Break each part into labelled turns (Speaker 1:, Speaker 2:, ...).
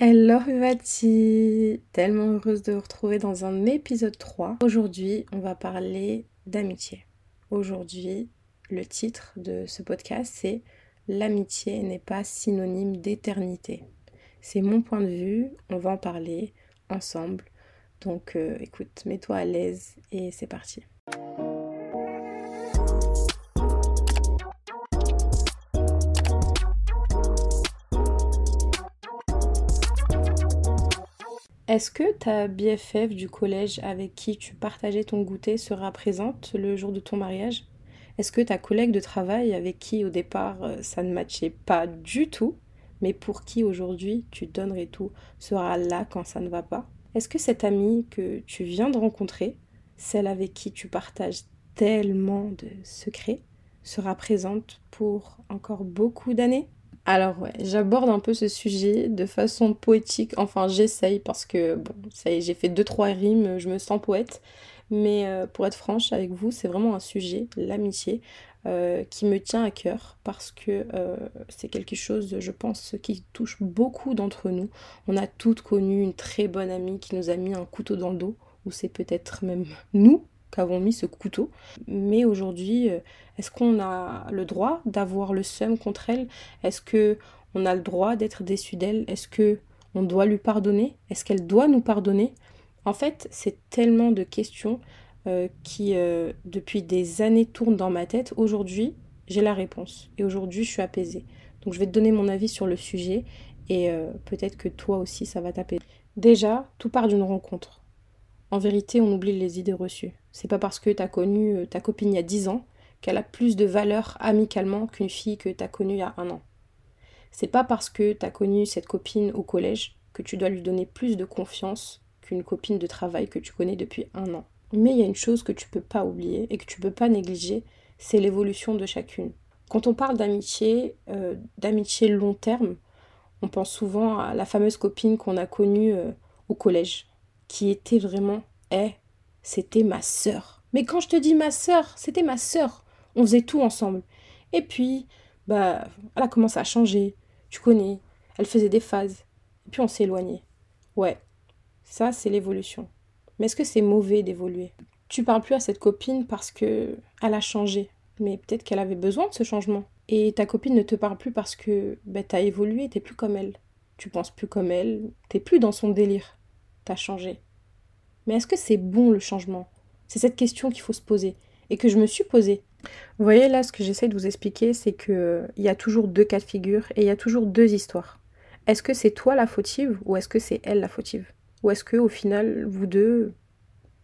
Speaker 1: Hello Vati Tellement heureuse de vous retrouver dans un épisode 3. Aujourd'hui, on va parler d'amitié. Aujourd'hui, le titre de ce podcast, c'est L'amitié n'est pas synonyme d'éternité. C'est mon point de vue, on va en parler ensemble. Donc euh, écoute, mets-toi à l'aise et c'est parti. Est-ce que ta BFF du collège avec qui tu partageais ton goûter sera présente le jour de ton mariage? Est-ce que ta collègue de travail avec qui au départ euh, ça ne matchait pas du tout, mais pour qui aujourd'hui tu donnerais tout, sera là quand ça ne va pas? Est-ce que cette amie que tu viens de rencontrer, celle avec qui tu partages tellement de secrets, sera présente pour encore beaucoup d'années? Alors ouais, j'aborde un peu ce sujet de façon poétique. Enfin, j'essaye parce que bon, ça y est, j'ai fait deux trois rimes, je me sens poète. Mais euh, pour être franche avec vous, c'est vraiment un sujet, l'amitié, euh, qui me tient à cœur parce que euh, c'est quelque chose, je pense, qui touche beaucoup d'entre nous. On a toutes connu une très bonne amie qui nous a mis un couteau dans le dos, ou c'est peut-être même nous qu'avons mis ce couteau. Mais aujourd'hui, euh, est-ce qu'on a le droit d'avoir le seum contre elle? Est-ce que on a le droit d'être déçu d'elle? Est-ce que on doit lui pardonner? Est-ce qu'elle doit nous pardonner? En fait, c'est tellement de questions euh, qui, euh, depuis des années, tournent dans ma tête. Aujourd'hui, j'ai la réponse. Et aujourd'hui, je suis apaisée. Donc, je vais te donner mon avis sur le sujet. Et peut-être que toi aussi, ça va t'apaiser. Déjà, tout part d'une rencontre. En vérité, on oublie les idées reçues. C'est pas parce que t'as connu euh, ta copine il y a 10 ans qu'elle a plus de valeur amicalement qu'une fille que t'as connue il y a un an. C'est pas parce que t'as connu cette copine au collège que tu dois lui donner plus de confiance qu'une copine de travail que tu connais depuis un an. Mais il y a une chose que tu peux pas oublier et que tu peux pas négliger, c'est l'évolution de chacune. Quand on parle d'amitié, euh, d'amitié long terme, on pense souvent à la fameuse copine qu'on a connue euh, au collège, qui était vraiment, eh, c'était ma sœur. Mais quand je te dis ma sœur, c'était ma sœur. On faisait tout ensemble. Et puis, bah, elle a commencé à changer. Tu connais. Elle faisait des phases. Et puis on s'est éloigné. Ouais, ça c'est l'évolution. Mais est-ce que c'est mauvais d'évoluer? Tu parles plus à cette copine parce que elle a changé. Mais peut-être qu'elle avait besoin de ce changement. Et ta copine ne te parle plus parce que bah, t'as évolué, t'es plus comme elle. Tu penses plus comme elle, t'es plus dans son délire changé. Mais est-ce que c'est bon le changement? C'est cette question qu'il faut se poser et que je me suis posée. Vous voyez là, ce que j'essaie de vous expliquer, c'est que il y a toujours deux cas de figure et il y a toujours deux histoires. Est-ce que c'est toi la fautive ou est-ce que c'est elle la fautive? Ou est-ce que au final, vous deux,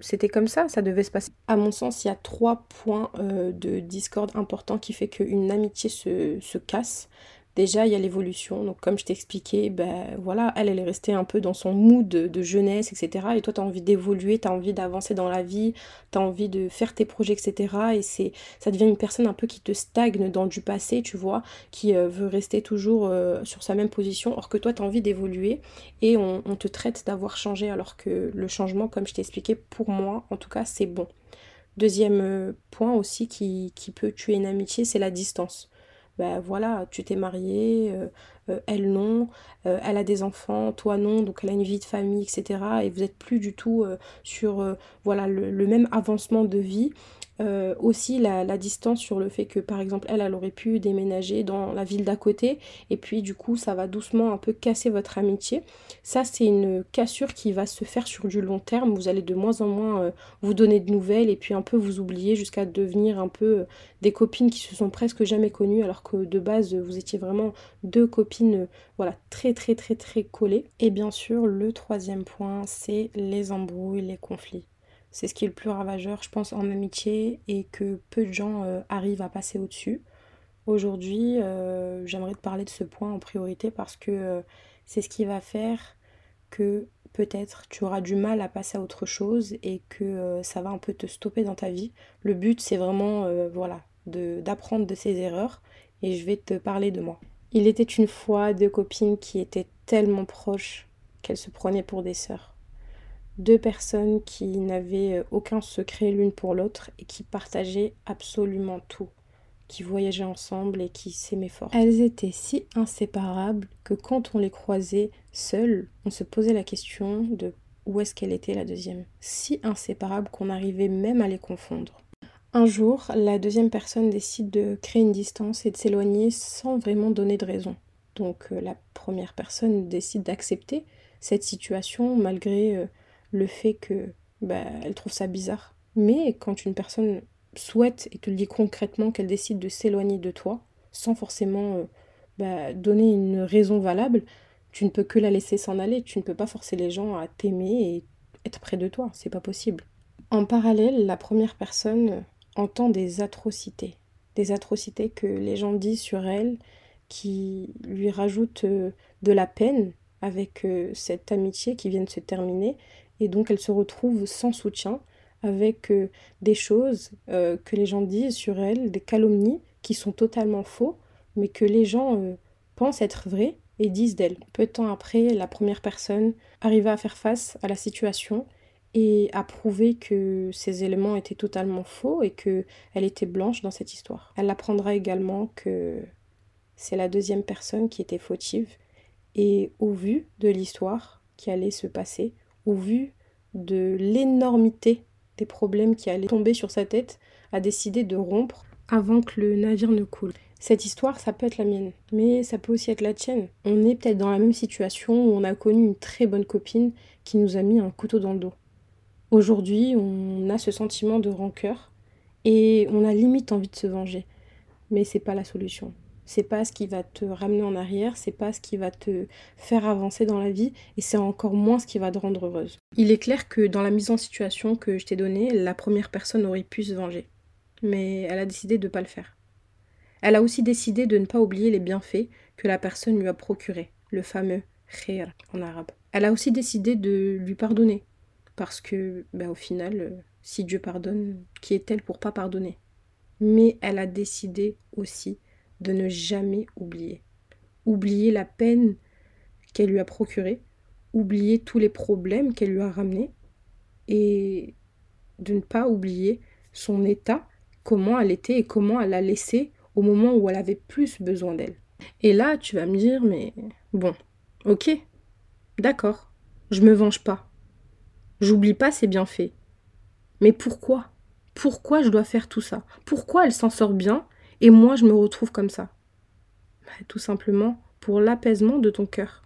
Speaker 1: c'était comme ça, ça devait se passer À mon sens, il y a trois points euh, de discorde importants qui fait qu'une amitié se, se casse. Déjà, il y a l'évolution. Donc, comme je t'expliquais, ben voilà, elle, elle est restée un peu dans son mood de, jeunesse, etc. Et toi, tu as envie d'évoluer, tu as envie d'avancer dans la vie, tu as envie de faire tes projets, etc. Et c'est, ça devient une personne un peu qui te stagne dans du passé, tu vois, qui euh, veut rester toujours euh, sur sa même position, or que toi, tu as envie d'évoluer et on, te traite d'avoir changé, alors que le changement, comme je t'ai expliqué, pour moi, en tout cas, c'est bon. Deuxième euh, point aussi qui, qui peut tuer une amitié, c'est la distance ben voilà, tu t'es marié, euh, euh, elle non, euh, elle a des enfants, toi non, donc elle a une vie de famille, etc. Et vous n'êtes plus du tout sur voilà le, même avancement de vie. Euh, aussi la, distance sur le fait que par exemple elle, elle aurait pu déménager dans la ville d'à côté et puis du coup ça va doucement un peu casser votre amitié. Ça c'est une cassure qui va se faire sur du long terme. Vous allez de moins en moins euh, vous donner de nouvelles et puis un peu vous oublier jusqu'à devenir un peu euh, des copines qui se sont presque jamais connues alors que de base vous étiez vraiment deux copines voilà très très très très collées. Et bien sûr le troisième point c'est les embrouilles, les conflits. C'est ce qui est le plus ravageur, je pense, en amitié et que peu de gens euh, arrivent à passer au-dessus. Aujourd'hui, euh, j'aimerais te parler de ce point en priorité parce que euh, c'est ce qui va faire que peut-être tu auras du mal à passer à autre chose et que ça va un peu te stopper dans ta vie. Le but, c'est vraiment voilà, d'apprendre de, ses erreurs et je vais te parler de moi. Il était une fois deux copines qui étaient tellement proches qu'elles se prenaient pour des sœurs deux personnes qui n'avaient euh, aucun secret l'une pour l'autre et qui partageaient absolument tout. qui voyageaient ensemble et qui s'aimaient fort. Elles étaient si inséparables que quand on les croisait seules, on se posait la question de où est-ce qu'elle était la deuxième. Si inséparables qu'on arrivait même à les confondre. Un jour, la deuxième personne décide de créer une distance et de s'éloigner sans vraiment donner de raison. Donc euh, la première personne décide d'accepter cette situation malgré euh, le fait que bah, elle trouve ça bizarre. Mais quand une personne souhaite et te le dit concrètement qu'elle décide de s'éloigner de toi, sans forcément euh, bah, donner une raison valable, tu ne peux que la laisser s'en aller. Tu ne peux pas forcer les gens à t'aimer et être près de toi. C'est pas possible. En parallèle, la première personne entend des atrocités. Des atrocités que les gens disent sur elle qui lui rajoutent euh, de la peine avec euh, cette amitié qui vient de se terminer. Et donc elle se retrouve sans soutien avec euh, des choses que les gens disent sur elle, des calomnies qui sont totalement faux, mais que les gens pensent être vraies et disent d'elle. Peu de temps après, la première personne arriva à faire face à la situation et à prouver que ces éléments étaient totalement faux et que elle était blanche dans cette histoire. Elle apprendra également que c'est la deuxième personne qui était fautive et au vu de l'histoire qui allait se passer, au vu de l'énormité des problèmes qui allaient tomber sur sa tête, a décidé de rompre avant que le navire ne coule. Cette histoire, ça peut être la mienne, mais ça peut aussi être la tienne. On est peut-être dans la même situation où on a connu une très bonne copine qui nous a mis un couteau dans le dos. Aujourd'hui, on a ce sentiment de rancœur et on a limite envie de se venger. Mais c'est pas la solution. C'est pas ce qui va te ramener en arrière, c'est pas ce qui va te faire avancer dans la vie et c'est encore moins ce qui va te rendre heureuse. Il est clair que dans la mise en situation que je t'ai donnée, la première personne aurait pu se venger. Mais elle a décidé de ne pas le faire. Elle a aussi décidé de ne pas oublier les bienfaits que la personne lui a procurés, le fameux khair en arabe. Elle a aussi décidé de lui pardonner, parce que, ben, au final, euh, si Dieu pardonne, qui est-elle pour pas pardonner? Mais elle a décidé aussi de ne jamais oublier. Oublier la peine qu'elle lui a procurée, oublier tous les problèmes qu'elle lui a ramenés, et de ne pas oublier son état, comment elle était et comment elle a laissé au moment où elle avait plus besoin d'elle. Et là, tu vas me dire, mais bon, ok, d'accord, je me venge pas. J'oublie pas ses bienfaits. Mais pourquoi? Pourquoi je dois faire tout ça? Pourquoi elle s'en sort bien et moi je me retrouve comme ça bah, Tout simplement pour l'apaisement de ton cœur.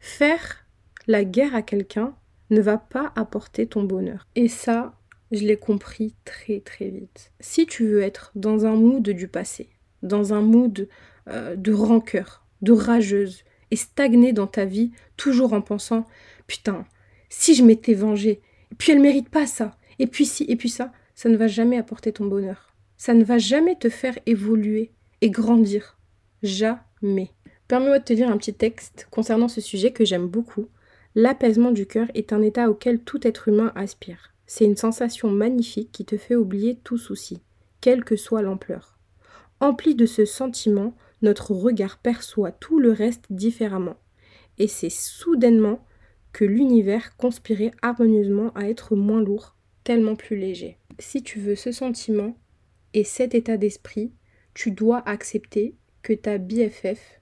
Speaker 1: Faire la guerre à quelqu'un ne va pas apporter ton bonheur. Et ça, je l'ai compris très très vite. Si tu veux être dans un mood du passé, dans un mood euh, de rancœur, de rageuse, et stagner dans ta vie, toujours en pensant Putain, si je m'étais vengée, et puis elle mérite pas ça, et puis si, et puis ça, ça ne va jamais apporter ton bonheur. Ça ne va jamais te faire évoluer et grandir. Jamais. Permets-moi de te lire un petit texte concernant ce sujet que j'aime beaucoup. L'apaisement du cœur est un état auquel tout être humain aspire. C'est une sensation magnifique qui te fait oublier tout souci, quelle que soit l'ampleur. Empli de ce sentiment, notre regard perçoit tout le reste différemment. Et c'est soudainement que l'univers conspirait harmonieusement à être moins lourd, tellement plus léger. Si tu veux ce sentiment et cet état d'esprit, tu dois accepter que ta BFF,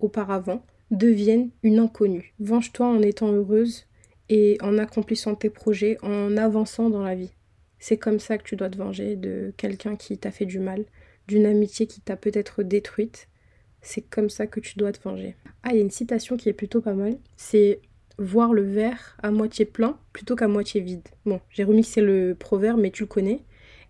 Speaker 1: auparavant, devienne une inconnue. Venge-toi en étant heureuse et en accomplissant tes projets, en avançant dans la vie. C'est comme ça que tu dois te venger de quelqu'un qui t'a fait du mal, d'une amitié qui t'a peut-être détruite. C'est comme ça que tu dois te venger. Ah, il y a une citation qui est plutôt pas mal. C'est voir le verre à moitié plein plutôt qu'à moitié vide. Bon, j'ai remixé le proverbe, mais tu le connais.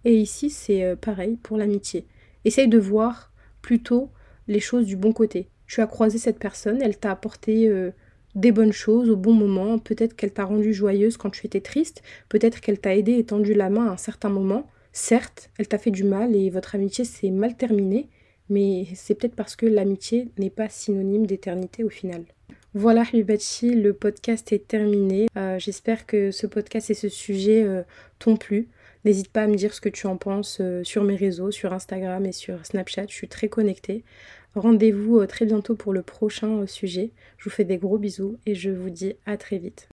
Speaker 1: Et ici, c'est euh, pareil pour l'amitié. Essaye de voir plutôt les choses du bon côté. Tu as croisé cette personne, elle t'a apporté euh, des bonnes choses au bon moment, peut-être qu'elle t'a rendu joyeuse quand tu étais triste, peut-être qu'elle t'a aidé et tendu la main à un certain moment. Certes, elle t'a fait du mal et votre amitié s'est mal terminée, mais c'est peut-être parce que l'amitié n'est pas synonyme d'éternité au final. Voilà Hubachi, le podcast est terminé. Euh, j'espère que ce podcast et ce sujet t'ont plu. N'hésite pas à me dire ce que tu en penses euh, sur mes réseaux, sur Instagram et sur Snapchat. Je suis très connectée. Rendez-vous très bientôt pour le prochain sujet. Je vous fais des gros bisous et je vous dis à très vite.